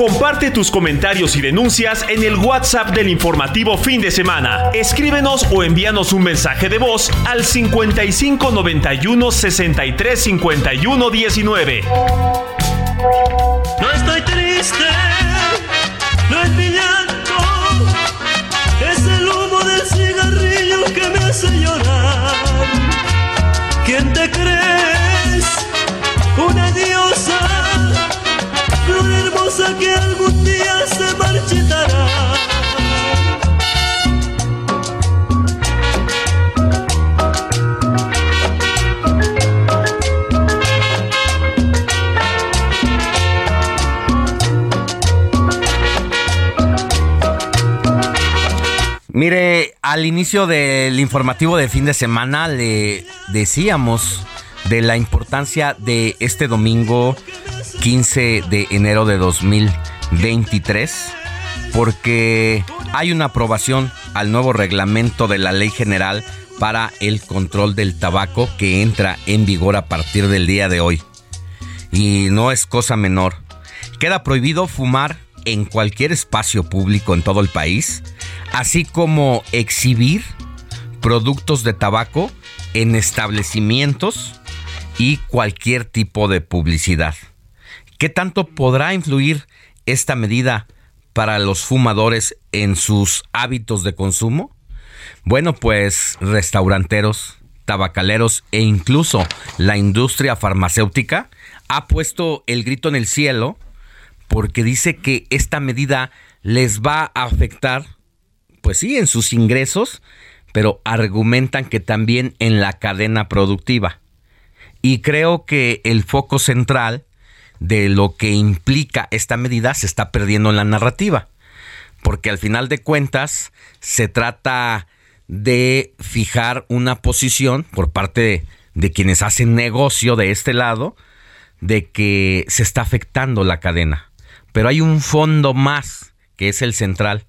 Comparte tus comentarios y denuncias en el WhatsApp del informativo fin de semana. Escríbenos o envíanos un mensaje de voz al 55 91 63 51 19. No estoy triste, no es mi es el humo del cigarrillo que me hace llorar. ¿Quién te crees? Una diosa, que algún día se marchitará. Mire, al inicio del informativo de fin de semana le decíamos de la importancia de este domingo 15 de enero de 2023 porque hay una aprobación al nuevo reglamento de la Ley General para el control del tabaco que entra en vigor a partir del día de hoy. Y no es cosa menor. Queda prohibido fumar en cualquier espacio público en todo el país, así como exhibir productos de tabaco en establecimientos y cualquier tipo de publicidad. ¿Qué tanto podrá influir esta medida para los fumadores en sus hábitos de consumo? Bueno, pues restauranteros, tabacaleros e incluso la industria farmacéutica ha puesto el grito en el cielo porque dice que esta medida les va a afectar, pues sí, en sus ingresos, pero argumentan que también en la cadena productiva. Y creo que el foco central de lo que implica esta medida se está perdiendo en la narrativa, porque al final de cuentas se trata de fijar una posición por parte de, quienes hacen negocio de este lado, de que se está afectando la cadena pero hay un fondo más, que es el central,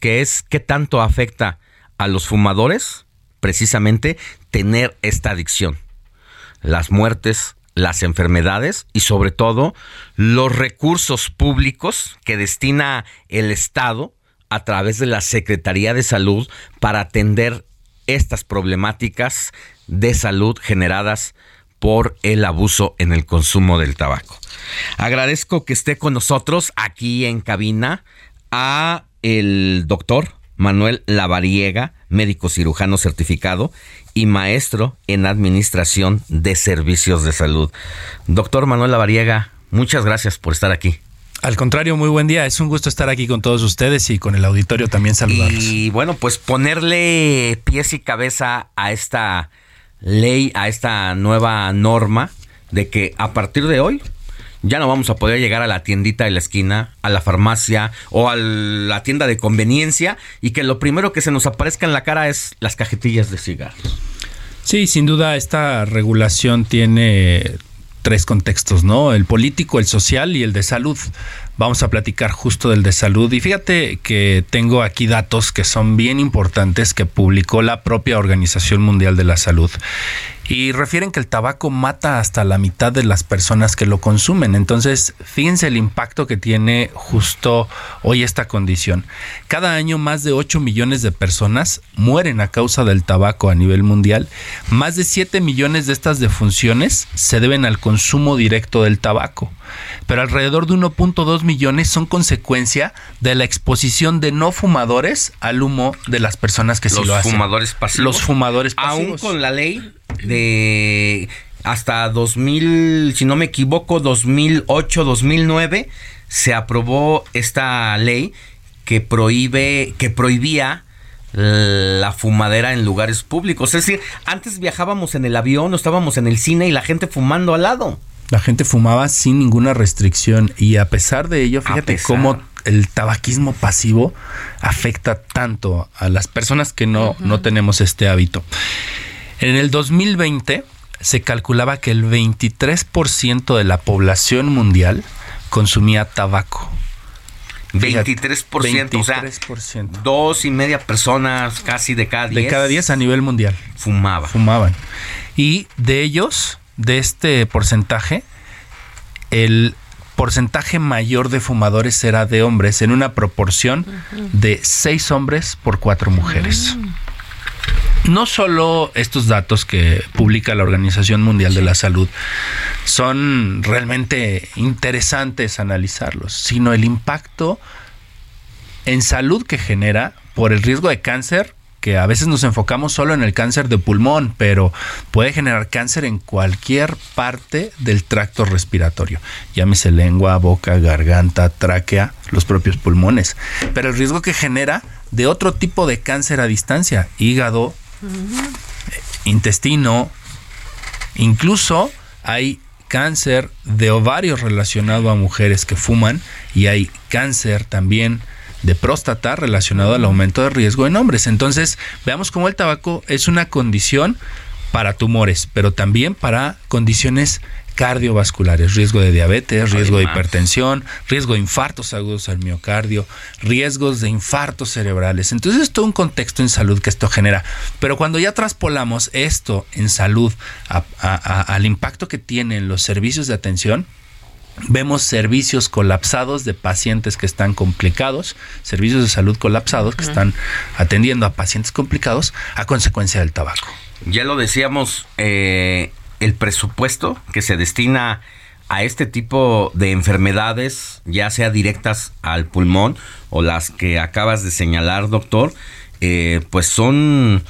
que es qué tanto afecta a los fumadores precisamente tener esta adicción. Las muertes, las enfermedades y sobre todo los recursos públicos que destina el Estado a través de la Secretaría de Salud para atender estas problemáticas de salud generadas por el abuso en el consumo del tabaco. Agradezco que esté con nosotros aquí en cabina a el doctor Manuel Lavariega, médico cirujano certificado y maestro en administración de servicios de salud. Doctor Manuel Lavariega, muchas gracias por estar aquí. Al contrario, muy buen día. Es un gusto estar aquí con todos ustedes y con el auditorio también saludarlos. Y bueno, pues ponerle pies y cabeza a esta ley, a esta nueva norma de que a partir de hoy ya no vamos a poder llegar a la tiendita de la esquina, a la farmacia o a la tienda de conveniencia y que lo primero que se nos aparezca en la cara es las cajetillas de cigarros. Sí, sin duda esta regulación tiene tres contextos, ¿no? El político, el social y el de salud. Vamos a platicar justo del de salud y fíjate que tengo aquí datos que son bien importantes que publicó la propia Organización Mundial de la Salud y refieren que el tabaco mata hasta la mitad de las personas que lo consumen. Entonces, fíjense el impacto que tiene justo hoy esta condición. Cada año más de 8 millones de personas mueren a causa del tabaco a nivel mundial. Más de 7 millones de estas defunciones se deben al consumo directo del tabaco. Pero alrededor de 1.2 millones son consecuencia de la exposición de no fumadores al humo de las personas que sí lo hacen. Los fumadores pasivos. Los fumadores pasivos. Aún con la ley de hasta 2000, si no me equivoco, 2008, 2009 se aprobó esta ley que prohíbe que prohibía la fumadera en lugares públicos. Es decir, antes viajábamos en el avión, o estábamos en el cine y la gente fumando al lado. La gente fumaba sin ninguna restricción y a pesar de ello, fíjate cómo el tabaquismo pasivo afecta tanto a las personas que no, no tenemos este hábito. En el 2020 se calculaba que el 23% de la población mundial consumía tabaco. 23%, 23%, o sea, dos y media personas casi de cada diez. De cada diez a nivel mundial. Fumaba. Fumaban. Y de ellos, de este porcentaje, el porcentaje mayor de fumadores era de hombres en una proporción de seis hombres por cuatro mujeres. No solo estos datos que publica la Organización Mundial de la Salud son realmente interesantes analizarlos, sino el impacto en salud que genera por el riesgo de cáncer que a veces nos enfocamos solo en el cáncer de pulmón, pero puede generar cáncer en cualquier parte del tracto respiratorio. Llámese lengua, boca, garganta, tráquea, los propios pulmones. Pero el riesgo que genera de otro tipo de cáncer a distancia, hígado, intestino, incluso hay cáncer de ovario relacionado a mujeres que fuman y hay cáncer también de próstata relacionado al aumento de riesgo en hombres. Entonces, veamos cómo el tabaco es una condición para tumores, pero también para condiciones cardiovasculares, riesgo de diabetes, riesgo de hipertensión, riesgo de infartos agudos al miocardio, riesgos de infartos cerebrales. Entonces es todo un contexto en salud que esto genera. Pero cuando ya traspolamos esto en salud al impacto que tienen los servicios de atención, Vemos servicios colapsados de pacientes que están complicados, servicios de salud colapsados que están atendiendo a pacientes complicados a consecuencia del tabaco. Ya lo decíamos, eh, el presupuesto que se destina a este tipo de enfermedades, ya sea directas al pulmón o las que acabas de señalar, doctor, eh, pues son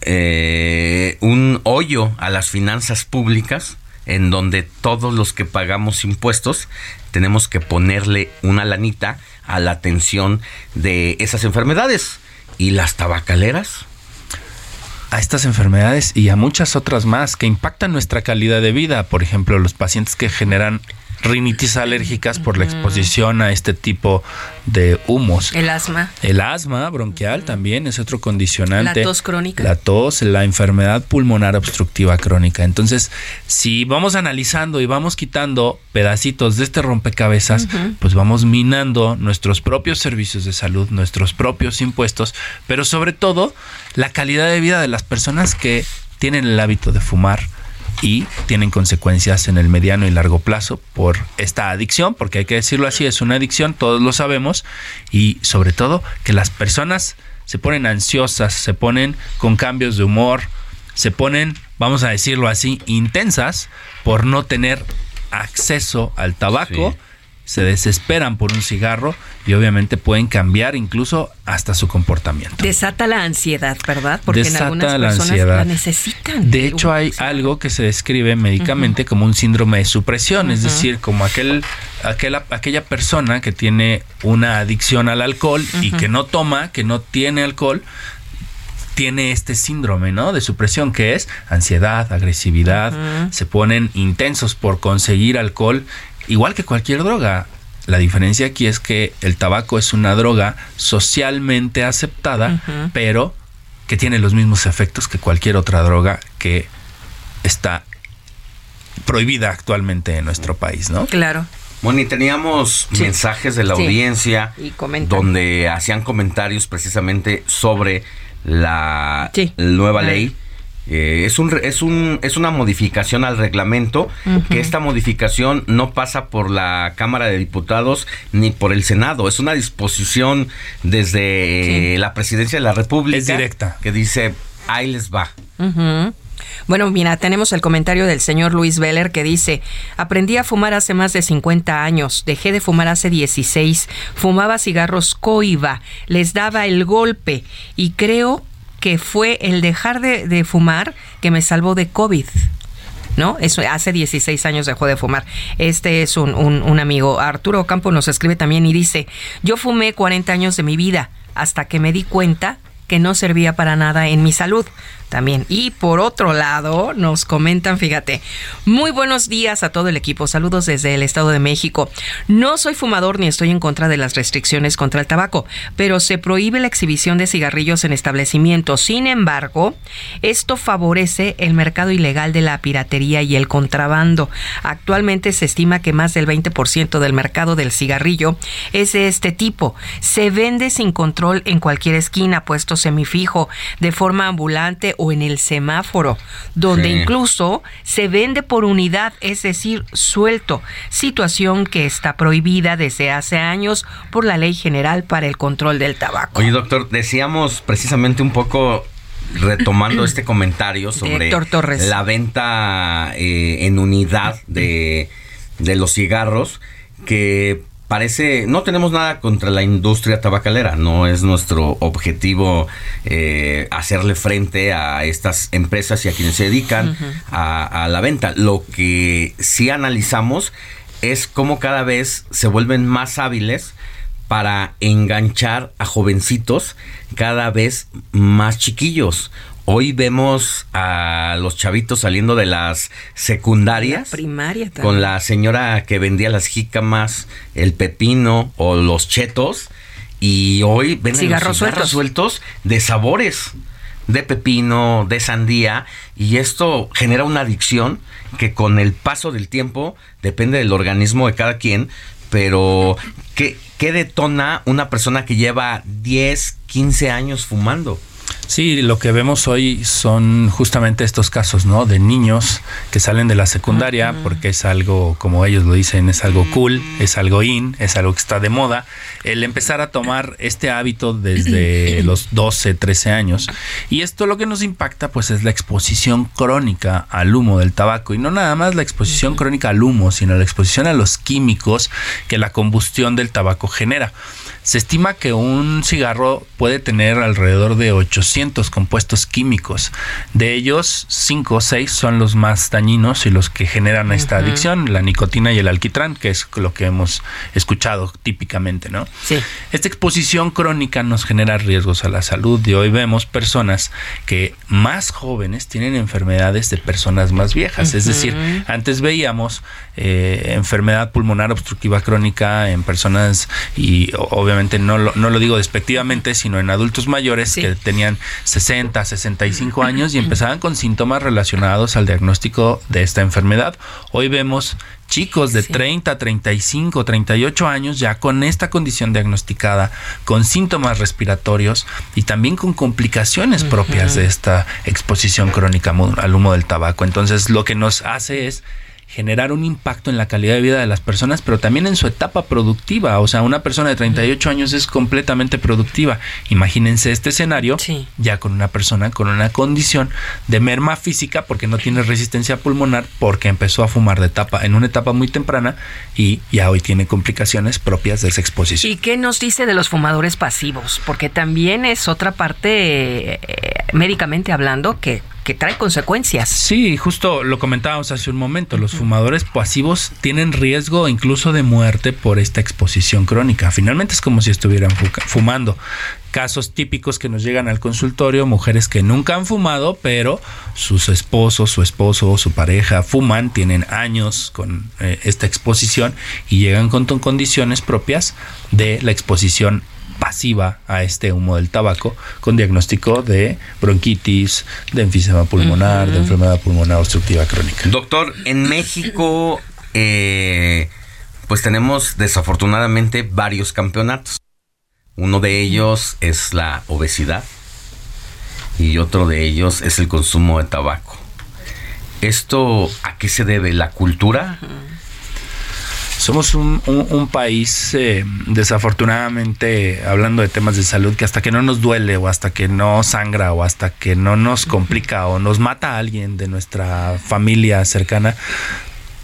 eh, un hoyo a las finanzas públicas en donde todos los que pagamos impuestos tenemos que ponerle una lanita a la atención de esas enfermedades. ¿Y las tabacaleras? A estas enfermedades y a muchas otras más que impactan nuestra calidad de vida. Por ejemplo, los pacientes que generan rinitis alérgicas por la exposición a este tipo de humos. El asma. El asma bronquial también es otro condicionante. La tos crónica. La tos, la enfermedad pulmonar obstructiva crónica. Entonces, si vamos analizando y vamos quitando pedacitos de este rompecabezas, pues vamos minando nuestros propios servicios de salud, nuestros propios impuestos, pero sobre todo la calidad de vida de las personas que tienen el hábito de fumar, y tienen consecuencias en el mediano y largo plazo por esta adicción, porque hay que decirlo así, es una adicción, todos lo sabemos, y sobre todo que las personas se ponen ansiosas, se ponen con cambios de humor, se ponen, vamos a decirlo así, intensas por no tener acceso al tabaco se desesperan por un cigarro y obviamente pueden cambiar incluso hasta su comportamiento. Desata la ansiedad, ¿verdad? Porque en algunas la personas ansiedad. la necesitan. De hecho, hay algo que se describe médicamente como un síndrome de supresión, es decir, como aquel, aquella persona que tiene una adicción al alcohol y que no toma, que no tiene alcohol, tiene este síndrome, ¿no? De supresión que es ansiedad, agresividad, se ponen intensos por conseguir alcohol igual que cualquier droga. La diferencia aquí es que el tabaco es una droga socialmente aceptada, pero que tiene los mismos efectos que cualquier otra droga que está prohibida actualmente en nuestro país, ¿no? Claro. Bueno, y teníamos mensajes de la audiencia Y donde hacían comentarios precisamente sobre la Sí. nueva ley eh, es, un, es, un, es una modificación al reglamento, que esta modificación no pasa por la Cámara de Diputados ni por el Senado, es una disposición desde la Presidencia de la República. Es directa. Que dice, ahí les va. Bueno, mira, tenemos el comentario del señor Luis Veller que dice, aprendí a fumar hace más de 50 años, dejé de fumar hace 16, fumaba cigarros coiba, les daba el golpe. Y creo que fue el dejar de, fumar que me salvó de COVID. ¿no? Eso hace 16 años dejó de fumar. Este es un, un, amigo. Arturo Campo nos escribe también y dice, yo fumé 40 años de mi vida hasta que me di cuenta que no servía para nada en mi salud también. Y por otro lado, nos comentan, fíjate, muy buenos días a todo el equipo. Saludos desde el Estado de México. No soy fumador ni estoy en contra de las restricciones contra el tabaco, pero se prohíbe la exhibición de cigarrillos en establecimientos. Sin embargo, esto favorece el mercado ilegal de la piratería y el contrabando. Actualmente se estima que más del 20% del mercado del cigarrillo es de este tipo. Se vende sin control en cualquier esquina, puesto semifijo, de forma ambulante en el semáforo, donde incluso se vende por unidad, es decir, suelto, situación que está prohibida desde hace años por la Ley General para el Control del Tabaco. Oye, doctor, decíamos precisamente un poco retomando este comentario sobre la venta eh, en unidad de, de los cigarros, que parece, no tenemos nada contra la industria tabacalera, no es nuestro objetivo eh, hacerle frente a estas empresas y a quienes se dedican a, a, la venta. Lo que sí analizamos es cómo cada vez se vuelven más hábiles para enganchar a jovencitos cada vez más chiquillos. Hoy vemos a los chavitos saliendo de las secundarias. primaria Con la señora que vendía las jícamas, el pepino o los chetos. Y hoy ven cigarros, cigarros sueltos. de sabores. De pepino, de sandía. Y esto genera una adicción que con el paso del tiempo, depende del organismo de cada quien, pero ¿qué, qué detona una persona que lleva 10, 15 años fumando? Sí, lo que vemos hoy son justamente estos casos, ¿no? De niños que salen de la secundaria porque es algo, como ellos lo dicen, es algo cool, es algo in, es algo que está de moda. El empezar a tomar este hábito desde los 12, 13 años. Y esto lo que nos impacta, pues, es la exposición crónica al humo del tabaco. Y no nada más la exposición crónica al humo, sino la exposición a los químicos que la combustión del tabaco genera. Se estima que un cigarro puede tener alrededor de 800 compuestos químicos. De ellos, 5 o 6 son los más dañinos y los que generan esta adicción, la nicotina y el alquitrán, que es lo que hemos escuchado típicamente, ¿no? Sí. Esta exposición crónica nos genera riesgos a la salud y hoy vemos personas que más jóvenes tienen enfermedades de personas más viejas. Es decir, antes veíamos eh, enfermedad pulmonar obstructiva crónica en personas y obviamente no lo, no lo digo despectivamente, sino en adultos mayores que tenían 60, 65 años y empezaban con síntomas relacionados al diagnóstico de esta enfermedad. Hoy vemos chicos de 30, 35, 38 años ya con esta condición diagnosticada, con síntomas respiratorios y también con complicaciones propias de esta exposición crónica al humo del tabaco. Entonces lo que nos hace es generar un impacto en la calidad de vida de las personas, pero también en su etapa productiva. O sea, una persona de 38 años es completamente productiva. Imagínense este escenario ya con una persona con una condición de merma física porque no tiene resistencia pulmonar porque empezó a fumar de etapa en una etapa muy temprana y ya hoy tiene complicaciones propias de esa exposición. ¿Y qué nos dice de los fumadores pasivos? Porque también es otra parte eh, médicamente hablando que que trae consecuencias. Sí, justo lo comentábamos hace un momento, los fumadores pasivos tienen riesgo incluso de muerte por esta exposición crónica. Finalmente es como si estuvieran fumando. Casos típicos que nos llegan al consultorio, mujeres que nunca han fumado, pero sus esposos, su esposo o su pareja fuman, tienen años con eh, esta exposición y llegan con condiciones propias de la exposición pasiva a este humo del tabaco con diagnóstico de bronquitis, de enfisema pulmonar, de enfermedad pulmonar obstructiva crónica. Doctor, en México eh, pues tenemos desafortunadamente varios campeonatos. Uno de ellos es la obesidad y otro de ellos es el consumo de tabaco. ¿Esto a qué se debe? ¿La cultura? Somos un, país, eh, desafortunadamente, hablando de temas de salud, que hasta que no nos duele o hasta que no sangra o hasta que no nos complica o nos mata a alguien de nuestra familia cercana,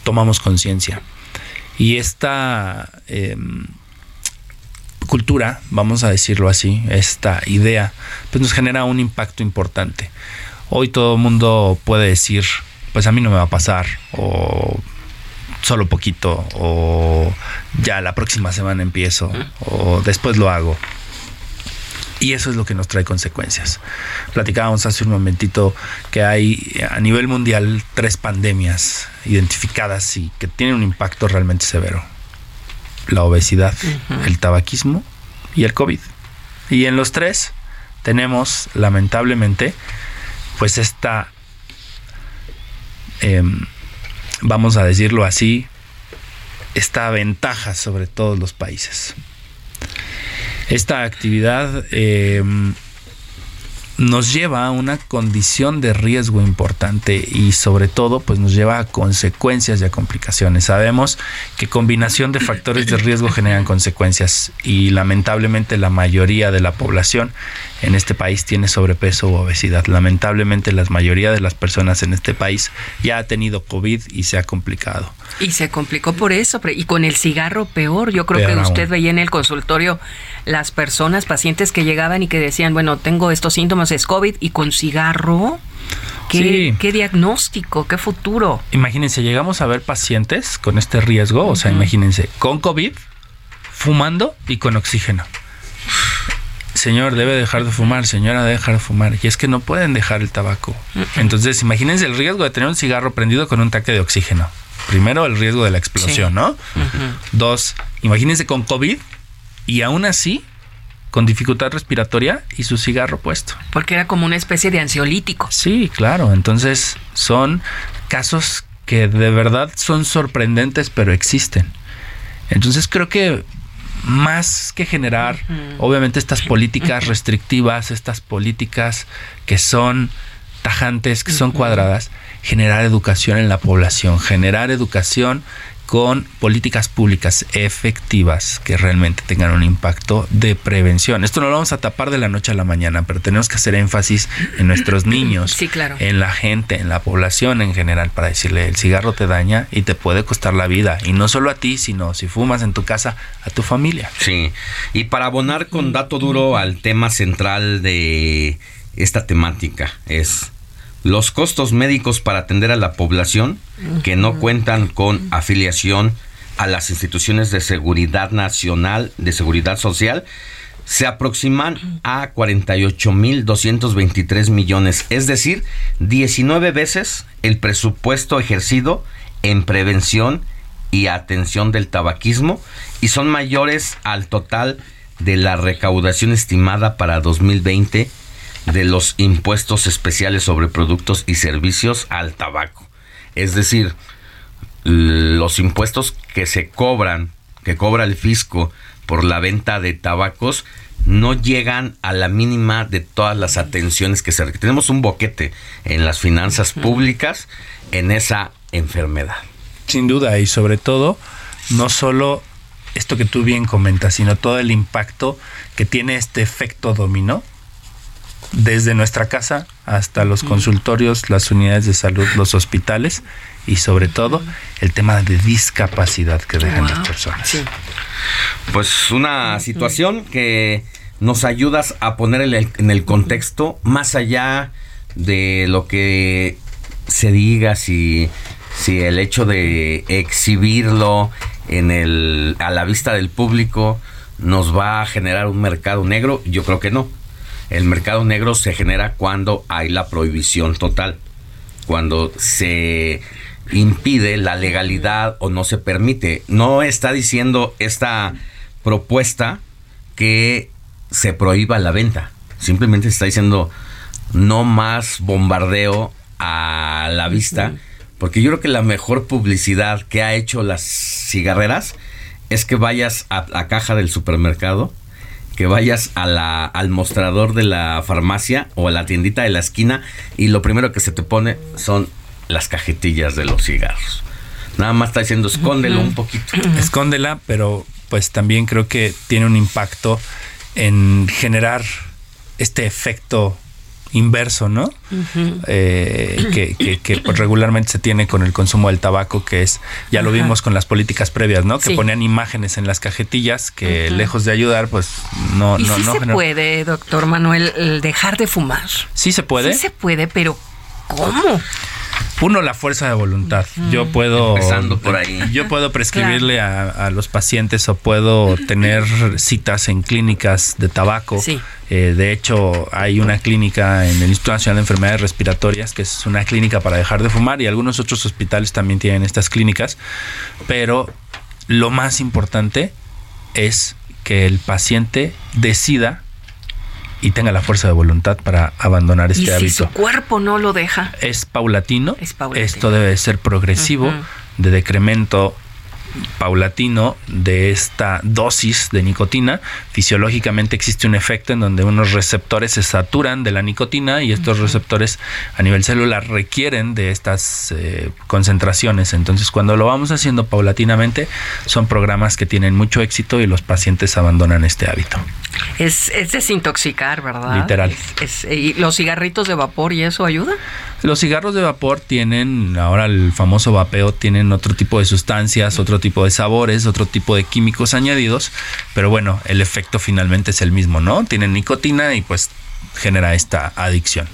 tomamos conciencia. Y esta em, cultura, vamos a decirlo así, esta idea, pues nos genera un impacto importante. Hoy todo el mundo puede decir, pues a mí no me va a pasar, o solo poquito o ya la próxima semana empiezo o después lo hago. Y eso es lo que nos trae consecuencias. Platicábamos hace un momentito que hay a nivel mundial tres pandemias identificadas y que tienen un impacto realmente severo. La obesidad, el tabaquismo y el COVID. Y en los tres tenemos lamentablemente pues esta... Em, vamos a decirlo así, esta ventaja sobre todos los países. Esta actividad eh, nos lleva a una condición de riesgo importante y sobre todo pues nos lleva a consecuencias y a complicaciones. Sabemos que combinación de factores de riesgo generan consecuencias y lamentablemente la mayoría de la población en este país tiene sobrepeso u obesidad. Lamentablemente la mayoría de las personas en este país ya ha tenido COVID y se ha complicado. Y se complicó por eso, y con el cigarro peor. Yo creo que usted veía en el consultorio las personas, pacientes que llegaban y que decían, bueno, tengo estos síntomas, es COVID, y con cigarro. ¿Qué, qué diagnóstico? ¿Qué futuro? Imagínense, llegamos a ver pacientes con este riesgo, o sea, imagínense, con COVID, fumando y con oxígeno señor debe dejar de fumar, señora debe dejar de fumar. Y es que no pueden dejar el tabaco. Entonces, imagínense el riesgo de tener un cigarro prendido con un taque de oxígeno. Primero, el riesgo de la explosión, ¿no? Dos, imagínense con COVID y aún así con dificultad respiratoria y su cigarro puesto. Porque era como una especie de ansiolítico. Sí, claro. Entonces, son casos que de verdad son sorprendentes, pero existen. Entonces, creo que más que generar, obviamente, estas políticas restrictivas, estas políticas que son tajantes, que son cuadradas, generar educación en la población, generar educación con políticas públicas efectivas que realmente tengan un impacto de prevención. Esto no lo vamos a tapar de la noche a la mañana, pero tenemos que hacer énfasis en nuestros niños, en la gente, en la población en general, para decirle el cigarro te daña y te puede costar la vida. Y no solo a ti, sino si fumas en tu casa, a tu familia. Sí, y para abonar con dato duro al tema central de esta temática es los costos médicos para atender a la población que no cuentan con afiliación a las instituciones de seguridad nacional, de seguridad social, se aproximan a 48.223 millones, es decir, 19 veces el presupuesto ejercido en prevención y atención del tabaquismo y son mayores al total de la recaudación estimada para 2020 de los impuestos especiales sobre productos y servicios al tabaco. Es decir, los impuestos que se cobran, que cobra el fisco por la venta de tabacos, no llegan a la mínima de todas las atenciones que se requieren. Tenemos un boquete en las finanzas públicas en esa enfermedad. Sin duda, y sobre todo, no solo esto que tú bien comentas, sino todo el impacto que tiene este efecto dominó desde nuestra casa hasta los consultorios, las unidades de salud, los hospitales y sobre todo el tema de discapacidad que dejan las personas. Pues una situación que nos ayudas a poner en el, contexto más allá de lo que se diga si, si el hecho de exhibirlo en el a la vista del público nos va a generar un mercado negro, yo creo que no el mercado negro se genera cuando hay la prohibición total, cuando se impide la legalidad o no se permite. No está diciendo esta propuesta que se prohíba la venta. Simplemente está diciendo no más bombardeo a la vista. Porque yo creo que la mejor publicidad que ha hecho las cigarreras es que vayas a la caja del supermercado que vayas a la, al mostrador de la farmacia o a la tiendita de la esquina y lo primero que se te pone son las cajetillas de los cigarros. Nada más está diciendo escóndelo un poquito. Escóndela, pero pues también creo que tiene un impacto en generar este efecto inverso, ¿no? Eh, que, pues, regularmente se tiene con el consumo del tabaco, que es, ya lo vimos con las políticas previas, ¿no? Que ponían imágenes en las cajetillas que lejos de ayudar, pues no... ¿Y no, sí se puede, doctor Manuel, dejar de fumar? Sí se puede. Sí se puede, pero ¿cómo? Uno, la fuerza de voluntad. Yo puedo. Empezando por ahí. Yo puedo prescribirle a, los pacientes o puedo tener citas en clínicas de tabaco. Eh, de hecho, hay una clínica en el Instituto Nacional de Enfermedades Respiratorias, que es una clínica para dejar de fumar, y algunos otros hospitales también tienen estas clínicas. Pero lo más importante es que el paciente decida y tenga la fuerza de voluntad para abandonar este hábito. Si su cuerpo no lo deja. Es paulatino. Esto debe ser progresivo, de decremento paulatino de esta dosis de nicotina. Fisiológicamente existe un efecto en donde unos receptores se saturan de la nicotina y estos receptores a nivel celular requieren de estas eh, concentraciones. Entonces, cuando lo vamos haciendo paulatinamente, son programas que tienen mucho éxito y los pacientes abandonan este hábito. Es, desintoxicar, ¿verdad? Literal. ¿Y los cigarritos de vapor y eso ayuda? Los cigarros de vapor tienen, ahora el famoso vapeo, tienen otro tipo de sustancias, otro tipo de sabores, otro tipo de químicos añadidos, pero bueno, el efecto finalmente es el mismo, ¿no? Tienen nicotina y pues genera esta adicción.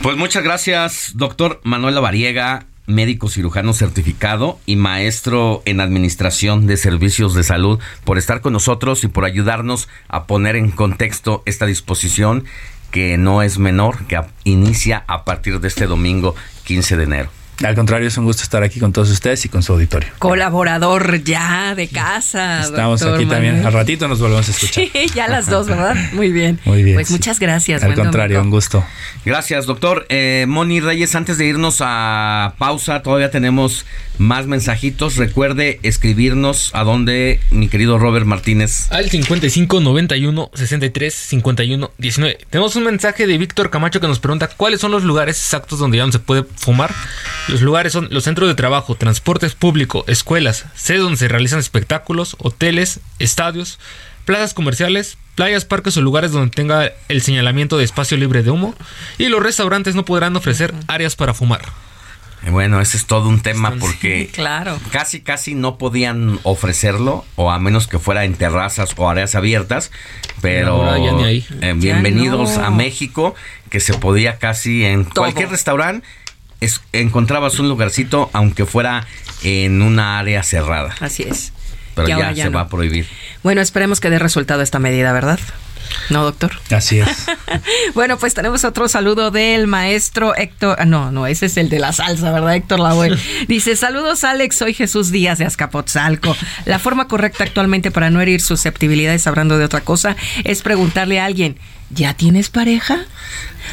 Pues muchas gracias, doctor Manuela Variega, médico cirujano certificado y maestro en administración de servicios de salud, por estar con nosotros y por ayudarnos a poner en contexto esta disposición que no es menor, que inicia a partir de este domingo 15 de enero. Al contrario, es un gusto estar aquí con todos ustedes y con su auditorio. Colaborador ya de casa. Estamos aquí también. Al ratito nos volvemos a escuchar. Sí, ya las dos, ¿verdad? Muy bien. Muy bien. Pues muchas gracias. Al contrario, un gusto. Gracias, doctor. Eh, Moni Reyes, antes de irnos a pausa, todavía tenemos más mensajitos. Recuerde escribirnos a donde, mi querido Robert Martínez. Al 55 91 63 51 19. Tenemos un mensaje de Víctor Camacho que nos pregunta cuáles son los lugares exactos donde ya no se puede fumar. Los lugares son los centros de trabajo, transportes públicos, escuelas, sedes donde se realizan espectáculos, hoteles, estadios, plazas comerciales, playas, parques o lugares donde tenga el señalamiento de espacio libre de humo. Y los restaurantes no podrán ofrecer áreas para fumar. Bueno, ese es todo un tema porque claro. casi casi no podían ofrecerlo o a menos que fuera en terrazas o áreas abiertas, pero eh, bienvenidos a México que se podía casi en cualquier restaurante encontrabas un lugarcito, aunque fuera en una área cerrada. Así es. Pero ya, se va a prohibir. Bueno, esperemos que dé resultado esta medida, ¿verdad? ¿No, doctor? Así es. bueno, pues tenemos otro saludo del maestro Héctor. Ah, no, no, ese es el de la salsa, ¿verdad, Héctor Lavoe? Dice: Saludos, Alex. Soy Jesús Díaz de Azcapotzalco. La forma correcta actualmente para no herir susceptibilidades hablando de otra cosa es preguntarle a alguien: ¿Ya tienes pareja?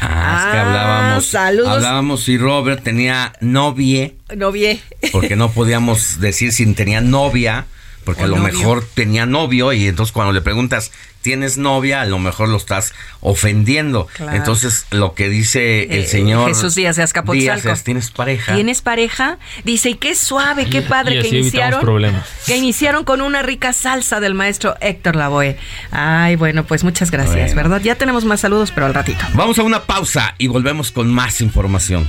Ah, es que hablábamos. Ah, saludos. Hablábamos si Robert tenía novie. Novie. Porque no podíamos decir si tenía novia porque a lo mejor tenía novio y entonces cuando le preguntas, ¿tienes novia? A lo mejor lo estás ofendiendo. Entonces lo que dice el eh, señor Jesús Díaz de Azcapotzalco. ¿tienes pareja? ¿Tienes pareja? Dice, y qué suave, qué padre que iniciaron. Que iniciaron con una rica salsa del maestro Héctor Lavoe. Ay, bueno, pues muchas gracias, ¿verdad? Ya tenemos más saludos, pero al ratito. Vamos a una pausa y volvemos con más información.